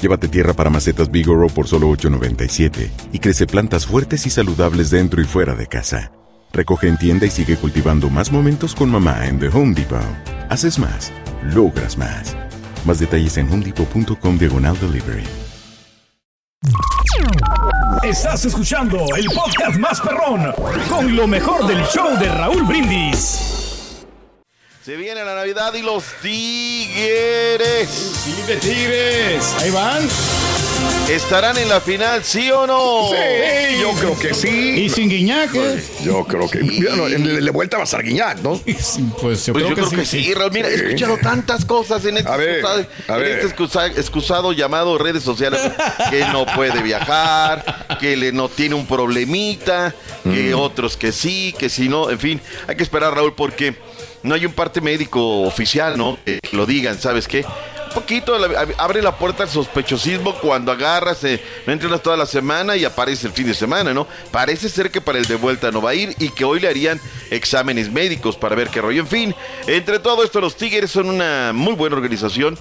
Llévate tierra para macetas Bigoro por solo $8.97 y crece plantas fuertes y saludables dentro y fuera de casa. Recoge en tienda y sigue cultivando más momentos con mamá en The Home Depot. Haces más, logras más. Más detalles en homedepot.com diagonal delivery. Estás escuchando el podcast más perrón con lo mejor del show de Raúl Brindis. Se viene la Navidad y los Tigres. Sí, Tigres. Ahí van. ¿Estarán en la final, sí o no? Sí, yo creo que sí. Y sin Guiñac. Yo creo que. Mira, no, en la vuelta va a estar Guiñac, ¿no? Pues yo Pues creo, yo creo que, sí, Raúl. Mira, he escuchado tantas cosas en este, A ver, excusado, a en ver. este excusa- excusado llamado redes sociales. Que no puede viajar, que le no tiene un problemita, que Mm. otros que sí, que si no. En fin, hay que esperar, Raúl, porque no hay un parte médico oficial, ¿no? Que lo digan, ¿sabes qué? Un poquito abre la puerta al sospechosismo cuando agarras, eh, no entrenas toda la semana y aparece el fin de semana, ¿no? Parece ser que para el de vuelta no va a ir y que hoy le harían exámenes médicos para ver qué rollo. En fin, entre todo esto, los Tigres son una muy buena organización.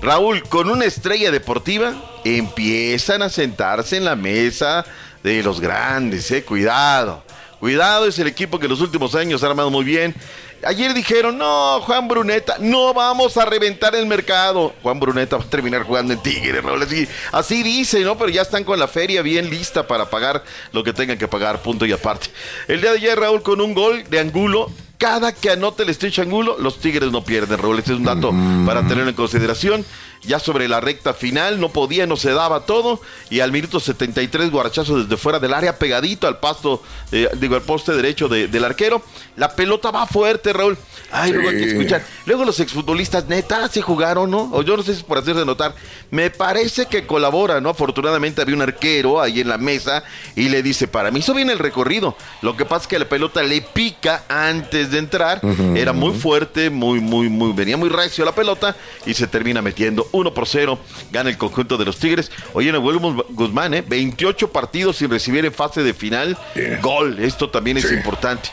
Raúl, con una estrella deportiva, empiezan a sentarse en la mesa de los grandes, ¿eh? Cuidado. Cuidado, es el equipo que en los últimos años ha armado muy bien. Ayer dijeron, no, Juan Bruneta, no vamos a reventar el mercado. Juan Bruneta va a terminar jugando en Tigres, Raúl. Así, así dice, ¿no? Pero ya están con la feria bien lista para pagar lo que tengan que pagar, punto y aparte. El día de ayer, Raúl, con un gol de Angulo, cada que anote el Stitch Angulo, los Tigres no pierden, Raúl. Este es un dato para tenerlo en consideración. Ya sobre la recta final, no podía, no se daba todo. Y al minuto 73, guarachazo desde fuera del área, pegadito al pasto, eh, digo, al poste derecho de- del arquero. La pelota va fuerte, Raúl. Ay, luego hay que escuchar. Luego los exfutbolistas, neta, se jugaron, ¿no? O yo no sé si es por hacerse notar. Me parece que colabora, ¿no? Afortunadamente había un arquero ahí en la mesa y le dice, para mí hizo bien el recorrido. Lo que pasa es que la pelota le pica antes de entrar. Era muy fuerte, muy, muy, muy, venía muy recio la pelota y se termina metiendo 1 por 0. Gana el conjunto de los Tigres. Oye, Nahuel Guzmán, ¿eh? 28 partidos sin recibir en fase de final. Yeah. Gol, esto también es importante.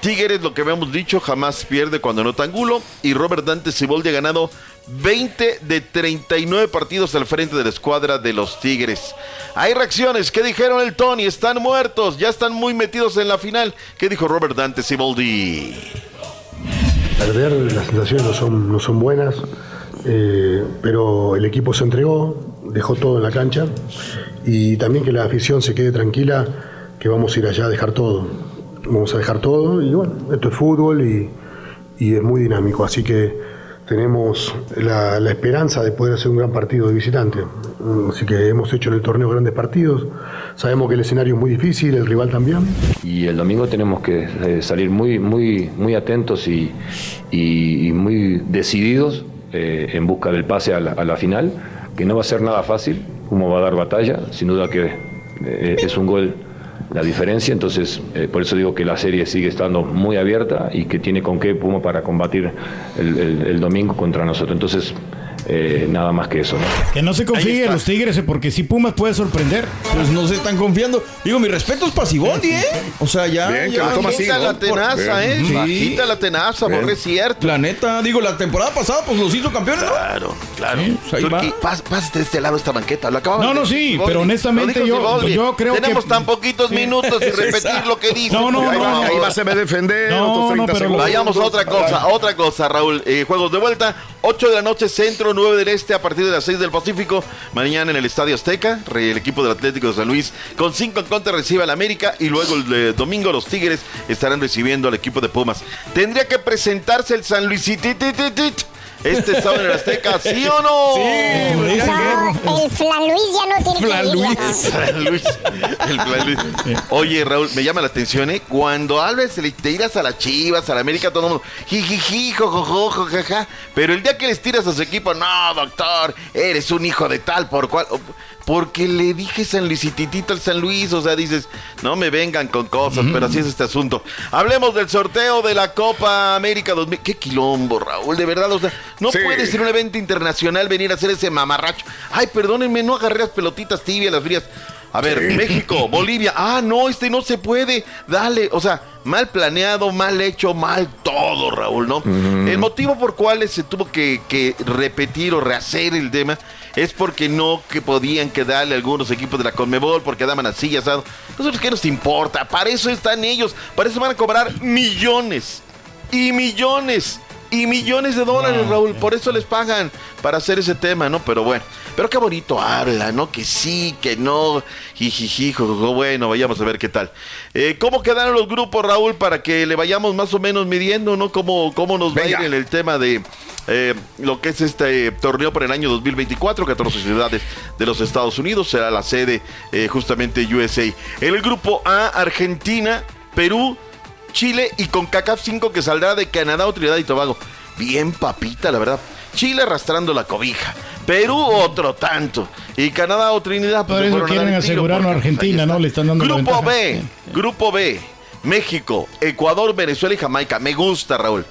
Tigres, lo que habíamos dicho, jamás pierde cuando anota Angulo. Y Robert Dante Siboldi ha ganado 20 de 39 partidos al frente de la escuadra de los Tigres. Hay reacciones. ¿Qué dijeron el Tony? Están muertos, ya están muy metidos en la final. ¿Qué dijo Robert Dante Siboldi? Perder, las sensaciones no son, no son buenas, eh, pero el equipo se entregó, dejó todo en la cancha y también que la afición se quede tranquila que vamos a ir allá a dejar todo. Vamos a dejar todo y bueno, esto es fútbol y, y es muy dinámico, así que tenemos la, esperanza de poder hacer un gran partido de visitante. Así que hemos hecho en el torneo grandes partidos, sabemos que el escenario es muy difícil, el rival también. Y el domingo tenemos que eh, salir muy, muy, muy atentos y- y muy decididos eh, en busca del pase a la, final, que no va a ser nada fácil, como va a dar batalla, sin duda que eh, es un gol la diferencia, entonces eh, por eso digo que la serie sigue estando muy abierta y que tiene con qué Puma para combatir el- el domingo contra nosotros. Entonces, eh, nada más que eso. ¿no? Que no se confíen los Tigres, eh, porque si Pumas puede sorprender. Pues no se están confiando. Digo, mi respeto es para Siboldi, ¿eh? O sea, ya. Bien, Bajita ¿no? la tenaza, ¿eh? Bien. Sí. Bajita la tenaza, Bien. porque es cierto. La neta, digo, la temporada pasada, pues los hizo campeones, ¿no? Claro, claro. pues ahí va. pas- pásate de este lado esta banqueta. Lo acababa No, de no, sí, Siboldi. pero honestamente yo- yo creo que- Tenemos tan poquitos minutos y repetir lo que dice. No, no, no. Ahí vas a defender No, otros no, 30 pero lo- segundos. Vayamos a otra cosa, otra cosa, Raúl. Eh, juegos de vuelta, 8 de la noche, centro, 9 del este, a partir de las 6 del Pacífico. Mañana en el Estadio Azteca, el equipo del Atlético de San Luis con 5 en contra recibe al América y luego el de domingo los Tigres estarán recibiendo al equipo de Pumas. Tendría que presentarse el San Luis este sábado en el Azteca, ¿sí o no? Guerro. No, el Flan Luis ya no tiene Flan Luis. San Luis, el Plan Luis. Oye, Raúl, me llama la atención, ¿eh? Cuando hablas, le- te tiras a las chivas, a la América, todo el mundo, jijiji, jojojo, jojaja. Pero el día que les tiras a su equipo, no, doctor, eres un hijo de tal por cual. Porque le dije San Luisititito al San Luis, o sea, dices, no me vengan con cosas, pero así es este asunto. Hablemos del sorteo de la Copa América 2000. Qué quilombo, Raúl, de verdad, o sea, no Sí. puede ser un evento internacional venir a hacer ese mamarracho. Ay, perdónenme, no agarré las pelotitas tibias, las frías. A ver, México, Bolivia. Ah, no, este no se puede. Dale, o sea, mal planeado, mal hecho, mal todo, Raúl, ¿no? El motivo por cual se tuvo que, que repetir o rehacer el tema es porque no que podían quedarle algunos equipos de la Conmebol porque daban así y asado. Nosotros qué nos importa, para eso están ellos, para eso van a cobrar millones y millones y millones de dólares, Raúl. Por eso les pagan para hacer ese tema, ¿no? Pero bueno, pero qué bonito habla, ¿no? Que sí, que no. Jijiji, bueno, vayamos a ver qué tal. Eh, ¿Cómo quedaron los grupos, Raúl, para que le vayamos más o menos midiendo, ¿no? ¿Cómo, cómo nos va a ir en el tema de eh, lo que es este torneo por el año 2024? 14 ciudades de los Estados Unidos será la sede eh, justamente USA. En el grupo A, Argentina, Perú, Chile y con CACAF 5 que saldrá de Canadá o Trinidad y Tobago. Bien papita, la verdad. Chile arrastrando la cobija. Perú otro tanto. Y Canadá o Trinidad. Por se eso quieren asegurarnos a pues, Argentina. ¿no? Le están dando Grupo. B. Grupo B. México, Ecuador, Venezuela y Jamaica. Me gusta, Raúl.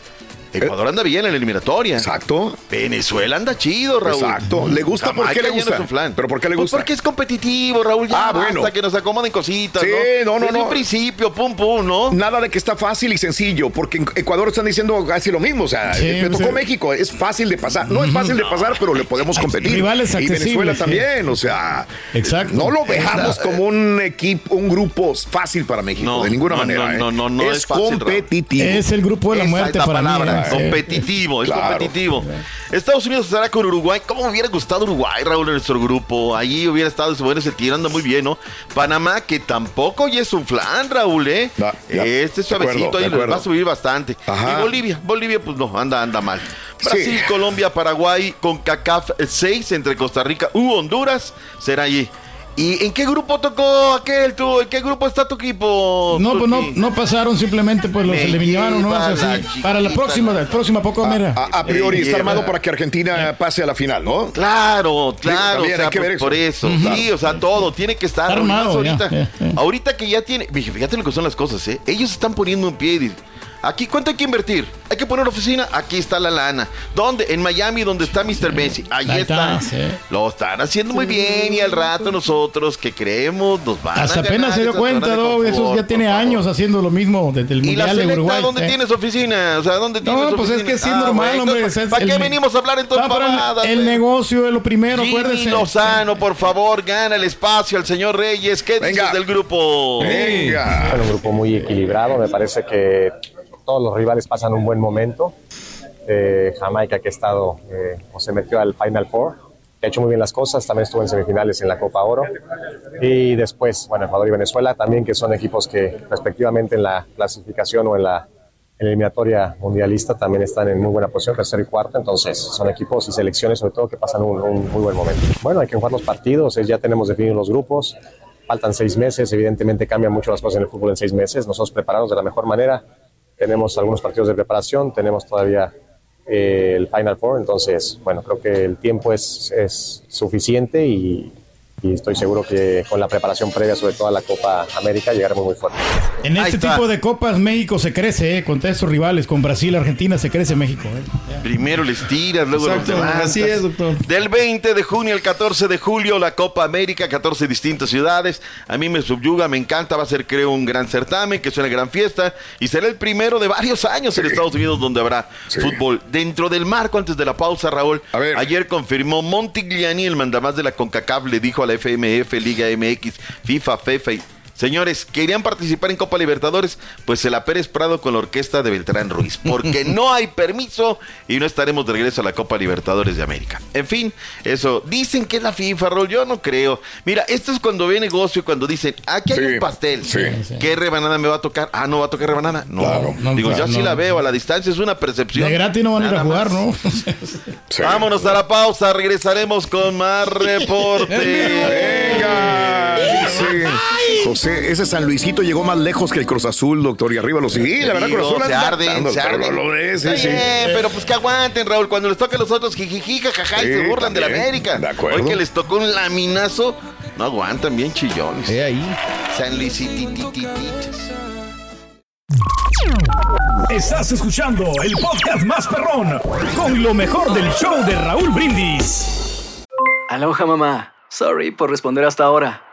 Ecuador anda bien en la eliminatoria. Exacto. Venezuela anda chido, Raúl. Exacto. ¿Le gusta? ¿Por qué Jamaica le no gusta? es un flan. ¿Pero por qué le Pues gusta? porque es competitivo, Raúl. Ya Ah, bueno. basta que nos acomoden cositas, Sí, ¿no? no, no, Desde no. un principio, pum, pum, ¿no? Nada de que está fácil y sencillo, porque en Ecuador están diciendo casi lo mismo. O sea, Sí, me tocó sí. México, es fácil de pasar. No es fácil de pasar, pero le podemos competir. Rivales y Venezuela también, o sea. Exacto. No lo dejamos como un equipo, un grupo fácil para México, No, de ninguna no, manera. no, ¿eh? no, no, no es, es fácil, Raúl. competitivo. Es el grupo de la Esa muerte es la para palabra, mí. Competitivo, es Claro. competitivo. Estados Unidos estará con Uruguay. ¿Cómo me hubiera gustado Uruguay, Raúl, en nuestro grupo? Ahí hubiera estado bueno ese tiro, anda muy bien, ¿no? Panamá, que tampoco ya es un flan, Raúl, ¿eh? Ya, ya. Este suavecito ahí va a subir bastante. Ajá. Y Bolivia, Bolivia, pues no, anda, anda mal. Sí. Brasil, Colombia, Paraguay, con CACAF 6 entre Costa Rica u Honduras, será allí. ¿Y en qué grupo tocó aquel tú? ¿En qué grupo está tu equipo? No, pues no, no pasaron, simplemente pues los Me eliminaron, ¿no? O sea, sí, para la próxima, la próxima poco, mira. A, a priori está armado para que Argentina pase a la final, ¿no? Claro, claro, o sea, hay que por, ver eso. por eso. Sí, o sea, todo tiene que estar. Está armado, ya, ahorita, ya, ya. ahorita que ya tiene, fíjate fíjate lo que son las cosas, ¿eh? Ellos están poniendo un pie y dicen, Aquí, ¿cuánto hay que invertir? Hay que poner oficina, aquí está la lana. ¿Dónde? En Miami, donde está Mr. Messi. Ahí está. está, sí. Lo están haciendo muy bien y al rato nosotros que creemos nos van Hasta a ganar apenas se dio cuenta, de ¿no? Eso ya tiene años haciendo lo mismo desde el ¿Y la Mundial de selecta Uruguay. dónde ¿eh? tienes oficina? O sea, ¿dónde tienes No, pues es que sí es Ah, normal, bueno, hombre. entonces, ¿Para el- qué venimos a hablar entonces pero el- El negocio es lo primero, Jimmy acuérdese. Lozano, por favor, gana el espacio al señor Reyes. ¿Qué Venga. dices del grupo? Venga. Bueno, un grupo muy equilibrado, me parece que todos los rivales pasan un buen momento. Eh, Jamaica que ha estado eh, o se metió al Final Four, que ha hecho muy bien las cosas, también estuvo en semifinales en la Copa Oro. Y después, bueno, Ecuador y Venezuela también, que son equipos que respectivamente en la clasificación o en la eliminatoria mundialista también están en muy buena posición, tercero y cuarto, entonces son equipos y selecciones sobre todo que pasan un, un muy buen momento. Bueno, hay que jugar los partidos, eh, ya tenemos definidos los grupos, faltan seis meses, evidentemente cambian mucho las cosas en el fútbol en seis meses, nosotros preparados de la mejor manera, tenemos algunos partidos de preparación, tenemos todavía eh, el Final Four, entonces, bueno, creo que el tiempo es, es suficiente y, y estoy seguro que con la preparación previa, sobre todo a la Copa América, llegaremos muy fuerte. En este tipo de copas México se crece, ¿eh? Contra esos rivales, con Brasil, Argentina, se crece México. ¿eh? Primero les tiras, luego los Exacto, levantas. así es, doctor. Del 20 de junio al 14 de julio, la Copa América, 14 distintas ciudades. A mí me subyuga, me encanta, va a ser creo un gran certamen, que es una gran fiesta y será el primero de varios años en Estados Unidos donde habrá Sí. fútbol. Dentro del marco, antes de la pausa, Raúl, A ver. ayer confirmó Montigliani, el mandamás de la CONCACAF, le dijo a la FMF, Liga MX, FIFA, FIFA. Señores, ¿querían participar en Copa Libertadores? Pues se la Pérez Prado con la orquesta de Beltrán Ruiz, porque no hay permiso y no estaremos de regreso a la Copa Libertadores de América. En fin, eso, dicen que es la FIFA, Rol, yo no creo. Mira, esto es cuando ve negocio, cuando dicen, aquí hay Sí, un pastel. sí. ¿Qué rebanada me va a tocar? Ah, no va a tocar rebanada. No, Claro. No, digo, claro, yo sí no. la veo, a la distancia es una percepción. De gratis no van a ir a jugar, más. ¿no? Sí. Vámonos a la pausa, regresaremos con más reporte. Venga. Sí. José, ese San Luisito llegó más lejos que el Cruz Azul, doctor, y arriba lo sí, la verdad, Cruz Azul se arden, se arden. lo es, sí, sí. pero pues que aguanten, Raúl. Cuando les toque a los otros, jijiji, jajaja, y se burlan de la América. de acuerdo. Hoy que les tocó un laminazo, no aguantan bien chillones. Eh, ahí. San Luisititititiches. Estás escuchando el podcast más perrón con lo mejor del show de Raúl Brindis. Aloha mamá. Sorry por responder hasta ahora.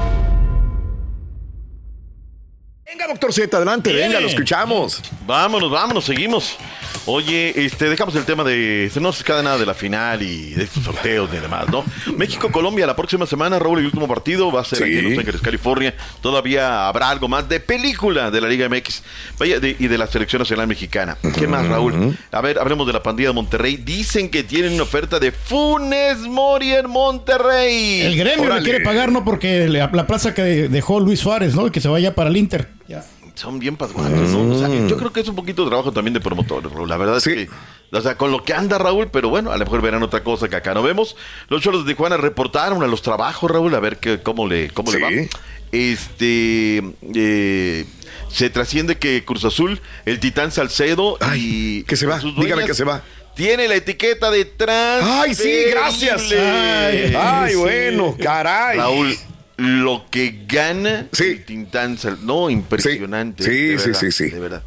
Doctor Z, adelante, venga, lo escuchamos. Vámonos, vámonos, seguimos. Oye, este, dejamos el tema de. No se queda nada de la final y de estos sorteos ni demás, ¿no? México-Colombia la próxima semana, Raúl, el último partido va a ser Sí. aquí en Los Ángeles, California. Todavía habrá algo más de película de la Liga MX vaya, de- y de la Selección Nacional Mexicana. ¿Qué más, Raúl? A ver, hablemos de la pandilla de Monterrey. Dicen que tienen una oferta de Funes Mori en Monterrey. El gremio le quiere pagar, ¿no? Porque le- la plaza que dejó Luis Suárez, ¿no? Y que se vaya para el Inter. Ya. Son bien pasguatos, ¿no? O sea, yo creo que es un poquito de trabajo también de promotores, Raúl. La verdad es que, o sea, con lo que anda Raúl, pero bueno, a lo mejor verán otra cosa que acá no vemos. Los Cholos de Tijuana reportaron a los trabajos, Raúl, a ver qué, cómo le, cómo le va. Este, eh, se trasciende que Cruz Azul, el Titán Salcedo y que se va, dueñas que se va. Tiene la etiqueta de trans. Ay, sí, gracias. Ay, ay, bueno, caray. Raúl, lo que gana el Tintán No, impresionante. Sí, sí, sí, sí. De verdad.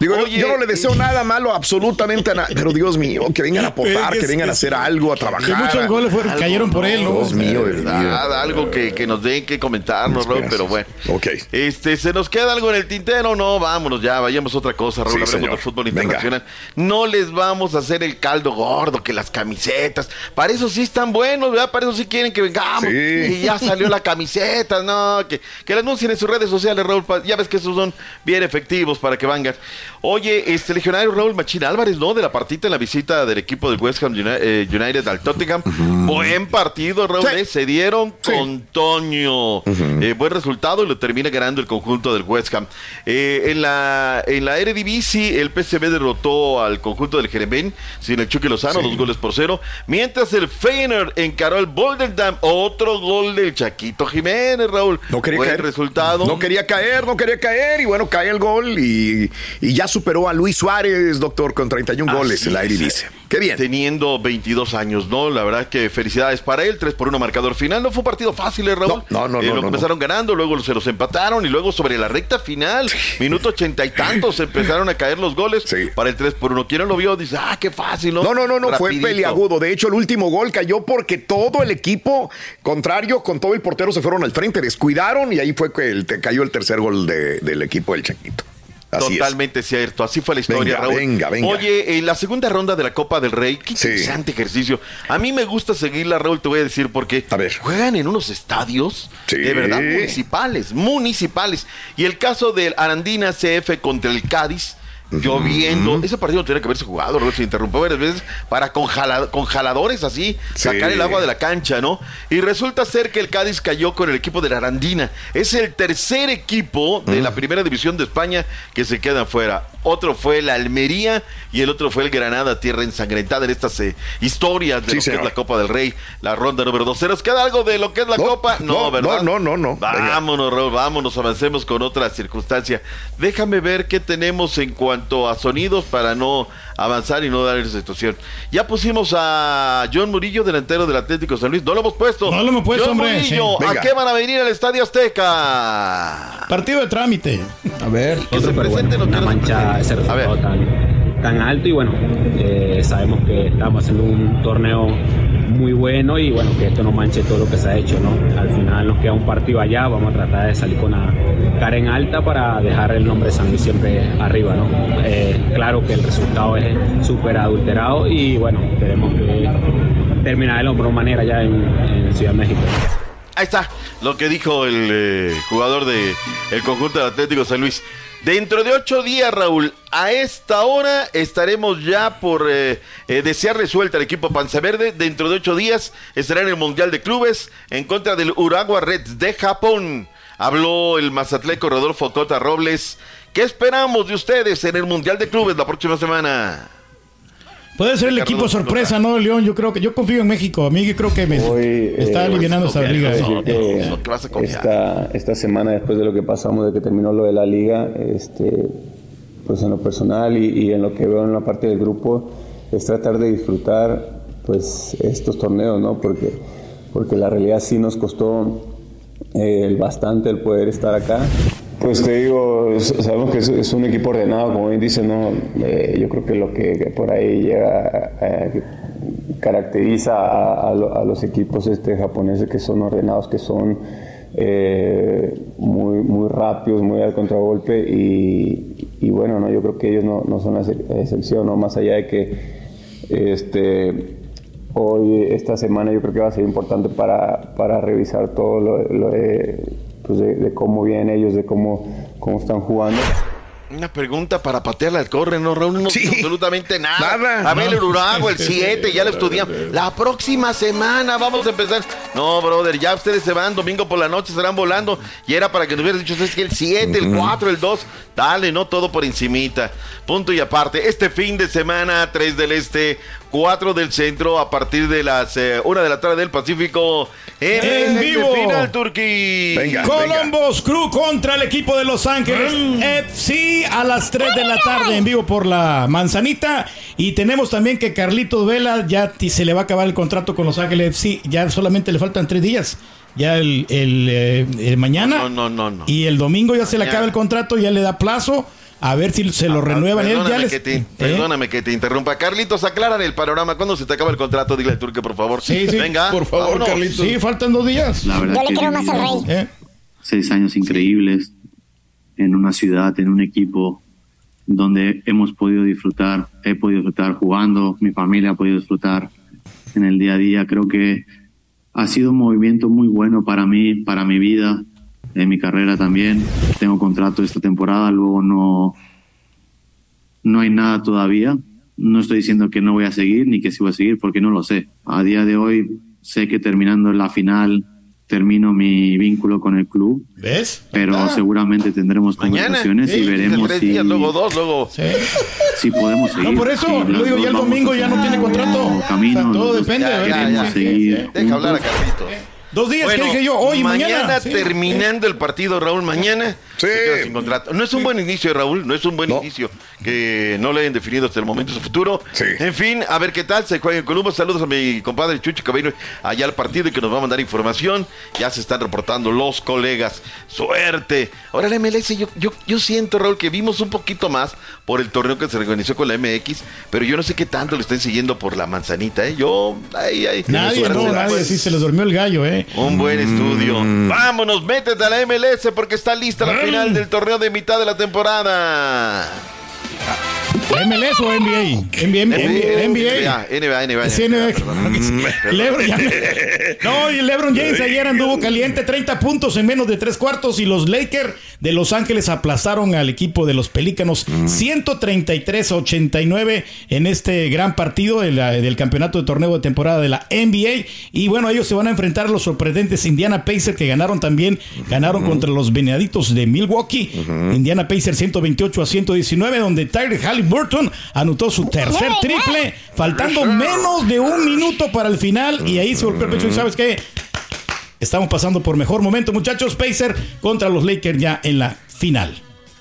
Digo, yo- Oye, yo no le deseo nada malo, absolutamente a nada. Pero Dios mío, que vengan a aportar, Es que vengan a hacer algo, a trabajar. Que muchos goles fueron- Algo cayeron por él, ¿no? Dios mío, de verdad, algo que, que nos den que comentarnos, Raúl, pero bueno. Ok. Este, ¿se nos queda algo en el tintero? No, vámonos ya, vayamos a otra cosa, Raúl, Sí, hablemos de fútbol Venga. internacional. No les vamos a hacer el caldo gordo, que las camisetas. Para eso sí están buenos, ¿verdad? Para eso sí quieren que vengamos. Sí. Y ya salió la camiseta, no, que, que la anuncien en sus redes sociales, Raúl. Ya ves que esos son bien efectivos para que vengan. Oye, este legionario Raúl Machín Álvarez, ¿no? De la partita en la visita del equipo del West Ham eh, United al Tottenham. Buen partido, Raúl. Sí. eh, Se dieron con Toño. Eh, buen resultado y lo termina ganando el conjunto del West Ham. Eh, en la en la Eredivisie, el PSV derrotó al conjunto del Jeremén sin el Chucky Lozano, dos goles por cero. Mientras el Feyenoord encaró al Bolderdam, otro gol del Chaquito Jiménez, Raúl. No quería Buen caer. resultado. No quería caer, no quería caer. Y bueno, cae el gol y, y ya superó a Luis Suárez, doctor, con 31 goles Así en la es. Eredivisie. Qué bien. Teniendo 22 años, ¿no? La verdad que felicidades para él. 3 por 1 marcador final. No fue un partido fácil, ¿eh, Raúl? No, no, no, Eh, no, Lo no, comenzaron ganando, luego se los empataron y luego sobre la recta final, minuto ochenta y tantos, empezaron a caer los goles para el 3 por 1. ¿Quién no lo vio? Dice, ah, qué fácil, ¿no? No, no, no, no, fue peliagudo. De hecho, el último gol cayó porque todo el equipo contrario, con todo el portero, se fueron al frente, descuidaron y ahí fue que el- cayó el tercer gol de- del equipo del Chaquito. Así es. Totalmente cierto, así fue la historia, Venga, Raúl. venga, venga. Oye, en la segunda ronda de la Copa del Rey, qué interesante ejercicio. A mí me gusta seguirla, Raúl, te voy a decir porque juegan en unos estadios de verdad municipales, municipales. Y el caso del Arandina CF contra el Cádiz, lloviendo. Ese partido tenía que haberse jugado, Raúl, se interrumpió varias veces para conjala- congeladores así, Sí. sacar el agua de la cancha, ¿no? Y resulta ser que el Cádiz cayó con el equipo de la Arandina. Es el tercer equipo de la primera división de España que se queda fuera. Otro fue la Almería y el otro fue el Granada, tierra ensangrentada en estas eh, historias de Sí, lo que es la Copa del Rey, la ronda número 2. ¿Se nos queda algo de lo que es la No, Copa? No, no, ¿verdad? no, no, no, no. Vámonos, Raúl, vámonos, avancemos con otra circunstancia. Déjame ver qué tenemos en cuanto a sonidos para no avanzar y no dar esa situación. Ya pusimos a John Murillo, delantero del Atlético San Luis. No lo hemos puesto. No lo hemos puesto, John hombre, Murillo, sí. ¿a qué van a venir al Estadio Azteca? Partido de trámite. A ver. Nosotros, pero bueno, una mancha resultado tan, tan alto y bueno, eh, sabemos que estamos haciendo un torneo muy bueno y bueno, que esto no manche todo lo que se ha hecho, ¿no? Al final nos queda un partido allá, vamos a tratar de salir con la cara en alta para dejar el nombre de San Luis siempre arriba, ¿no? Eh, claro que el resultado es súper adulterado y bueno, tenemos que terminar de la mejor manera ya en, en Ciudad de México. Ahí está lo que dijo el eh, jugador del el conjunto del Atlético San Luis. Dentro de ocho días, Raúl, a esta hora estaremos ya por eh, eh, desear resuelta el equipo Panza Verde. Dentro de ocho días estará en el Mundial de Clubes en contra del Urawa Reds de Japón. Habló el mazatleco Rodolfo Cota Robles. ¿Qué esperamos de ustedes en el Mundial de Clubes la próxima semana? Puede ser el equipo sorpresa, ¿no, León? Yo creo que yo confío en México. A mí creo que me está eh, aliviando esta liga. decir que esta, esta semana, después de lo que pasamos, de que terminó lo de la liga, este, pues en lo personal y, y en lo que veo en la parte del grupo, es tratar de disfrutar pues estos torneos, ¿no? Porque, porque la realidad sí nos costó eh, bastante el poder estar acá. Pues te digo, sabemos que es, un equipo ordenado, como bien dice, ¿no? Eh, yo creo que lo que, por ahí llega, eh, caracteriza a, a lo- a los equipos este, japoneses que son ordenados, que son eh, muy, muy rápidos, muy al contragolpe y, y bueno, ¿no? yo creo que ellos no, no son la ex- excepción, ¿no? más allá de que este, hoy, esta semana, yo creo que va a ser importante para, para revisar todo lo, lo de, pues de, de cómo vienen ellos, de cómo, cómo están jugando. Una pregunta para patearla al corre, no, Raúl, no dice absolutamente nada. Nada. A ver, el No. Urago, el 7, ya lo estudiamos. La próxima semana vamos a empezar. No, brother, ya ustedes se van domingo por la noche, estarán volando. Y era para que nos hubieras dicho, es que el 7, el 4, el 2. Dale, no todo por encimita. Punto y aparte. Este fin de semana, 3 del Este, 4 del Centro, a partir de las 1 de la tarde del Pacífico. En, En este vivo. Final Turquí. Columbus Crew contra el equipo de Los Ángeles FC a las 3 de la tarde en vivo por la manzanita. Y tenemos también que Carlitos Vela ya se le va a acabar el contrato con Los Ángeles FC. Ya solamente le faltan tres días. Ya el, el, eh, el mañana No, no, no, no. y el domingo ya se le acaba el contrato, ya le da plazo. A ver si se lo renuevan. Él ya Perdóname, les- que te, ¿Eh? perdóname que te interrumpa. Carlitos, aclaran el panorama. ¿Cuándo se te acaba el contrato? Dile al turque, por favor. Sí, sí, Venga. por favor, vámonos. Carlitos. Sí, faltan dos días. Yo La verdad le que quiero más al rey. ¿Eh? seis años increíbles en una ciudad, en un equipo donde hemos podido disfrutar, he podido disfrutar jugando, mi familia ha podido disfrutar en el día a día. Creo que ha sido un movimiento muy bueno para mí, para mi vida, en mi carrera también. Tengo contrato esta temporada, luego no, no hay nada todavía. No estoy diciendo que no voy a seguir ni que sí voy a seguir porque no lo sé. A día de hoy sé que terminando la final termino mi vínculo con el club, ¿Ves? pero Ah. seguramente tendremos Mañana. conversaciones Sí, y veremos tres si, días, luego dos, luego. si podemos seguir. No, por eso, Si lo digo, ya el domingo ya no tiene contrato. Camino, O sea, todo depende, ¿verdad? queremos Sí, seguir Deja hablar a. Carlitos. Dos días, Bueno, que dije yo? Hoy, mañana. Sí. terminando el partido, Raúl, mañana se queda sin contrato. No es un buen inicio, Raúl, no es un buen inicio que no le hayan definido hasta el momento su futuro. En fin, a ver qué tal se juega en Columbus. Saludos a mi compadre Chucho que va a ir allá al partido y que nos va a mandar información. Ya se están reportando los colegas. Suerte. Ahora la MLS, yo, yo, yo siento, Raúl, que vimos un poquito más por el torneo que se organizó con la MX, pero yo no sé qué tanto lo estén siguiendo por la manzanita, ¿eh? Yo, ay, ay. Nadie, no, nadie. pues. Sí, se les durmió el gallo, ¿eh? Un buen estudio. Vámonos, métete a la MLS porque está lista la final del torneo de mitad de la temporada. MLS o NBA? NBA, NBA. NBA, NBA. Sí, NBA. Lebron, ya me- No, y LeBron James ayer anduvo caliente, 30 puntos en menos de tres cuartos y los Lakers de Los Ángeles aplastaron al equipo de los Pelícanos 133 a 89 en este gran partido de la- del campeonato de torneo de temporada de la NBA y bueno, ellos se van a enfrentar a los sorprendentes Indiana Pacers que ganaron también, ganaron contra los Venaditos de Milwaukee, Indiana Pacers 128 a 119 donde Tyler Halliburton anotó su tercer triple faltando menos de un minuto para el final y ahí se golpeó el pecho y sabes qué Estamos pasando por mejor momento, muchachos. Pacer contra los Lakers ya en la final.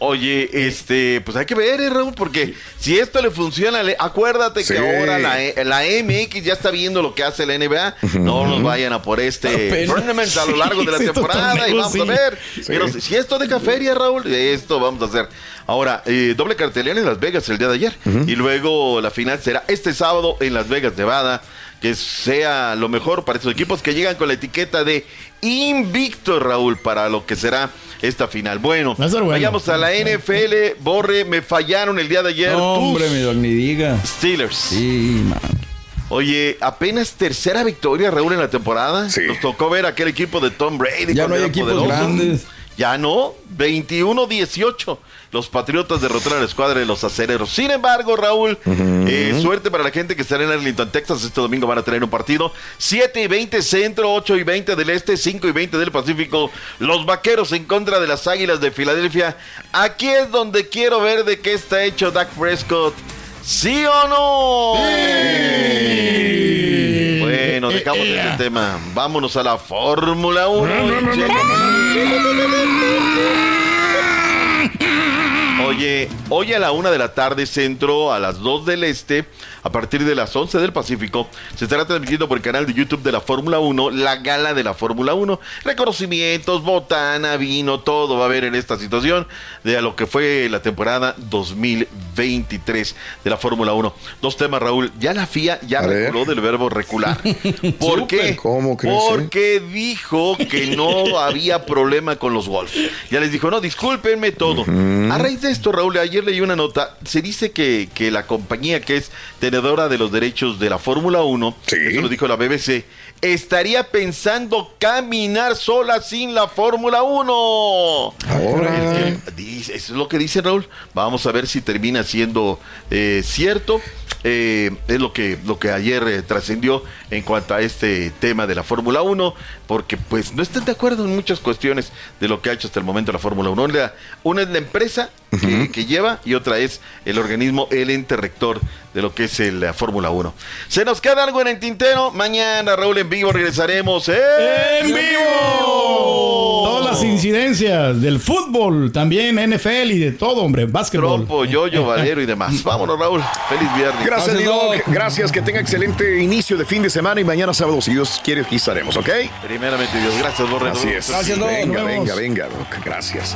Oye, este, pues hay que ver, eh, Raúl, porque si esto le funciona, le- acuérdate Sí. que ahora la, E- la MX ya está viendo lo que hace la NBA. No nos vayan a por este tournament a lo largo de la temporada y vamos sí. a ver. Pero si, si esto deja feria, Raúl, esto vamos a hacer. Ahora, eh, doble cartelera en Las Vegas el día de ayer. Y luego la final será este sábado en Las Vegas, Nevada. Que sea lo mejor para estos equipos que llegan con la etiqueta de invicto, Raúl, para lo que será esta final. Bueno, Va a ser bueno. vayamos a la NFL. Borre, me fallaron el día de ayer. No, hombre, mi ni diga. Steelers. Sí, man. Oye, apenas tercera victoria, Raúl, en la temporada. Sí. Nos tocó ver aquel equipo de Tom Brady. Ya no hay equipos poderoso. grandes. Ya no, 21-18. Los Patriotas derrotaron a la escuadra de los acereros. Sin embargo, Raúl, eh, suerte para la gente que estará en Arlington, Texas. Este domingo van a tener un partido. 7 y 20 centro, 8 y 20 del este, 5 y 20 del Pacífico. Los vaqueros en contra de las águilas de Filadelfia. Aquí es donde quiero ver de qué está hecho Dak Prescott. ¿Sí o no? Bueno, dejamos este tema. Vámonos a la Fórmula 1. Oye, hoy a la una de la tarde centro, a las 2 del este, a partir de las 11 del Pacífico, se estará transmitiendo por el canal de YouTube de la Fórmula 1, la gala de la Fórmula 1. Reconocimientos, botana, vino, todo va a haber en esta situación de a lo que fue la temporada 2023 de la Fórmula 1. Dos temas, Raúl. Ya la FIA ya reculó del verbo recular. ¿Por qué? ¿Cómo crees, eh? Porque dijo que no había problema con los Wolves. Ya les dijo, no, discúlpenme todo. A raíz de esto, Raúl, ayer leí una nota. Se dice que, que la compañía que es tenedora de los derechos de la Fórmula 1, eso lo dijo la BBC, estaría pensando caminar sola sin la Fórmula 1. Ahora. El que- dice- Eso es lo que dice Raúl. Vamos a ver si termina siendo eh, cierto. Eh, es lo que, lo que ayer eh, trascendió en cuanto a este tema de la Fórmula 1, porque pues no están de acuerdo en muchas cuestiones de lo que ha hecho hasta el momento la Fórmula 1. Una, una es la empresa que, que lleva y otra es el organismo, el ente rector de lo que es el, la Fórmula 1. Se nos queda algo en el tintero. Mañana, Raúl, en vivo regresaremos. ¡En, ¡En vivo! Todas las incidencias del fútbol, también NFL y de todo, hombre, básquetbol. Trompo, yoyo, valero y demás. Vámonos, Raúl. Feliz viernes. Gracias, Doc. Gracias, que tenga excelente inicio de fin de semana y mañana sábado, si Dios quiere, aquí estaremos, ¿ok? Primeramente, Dios. Gracias, Borre. Así es. Gracias. Venga, venga, venga, Doc. Gracias.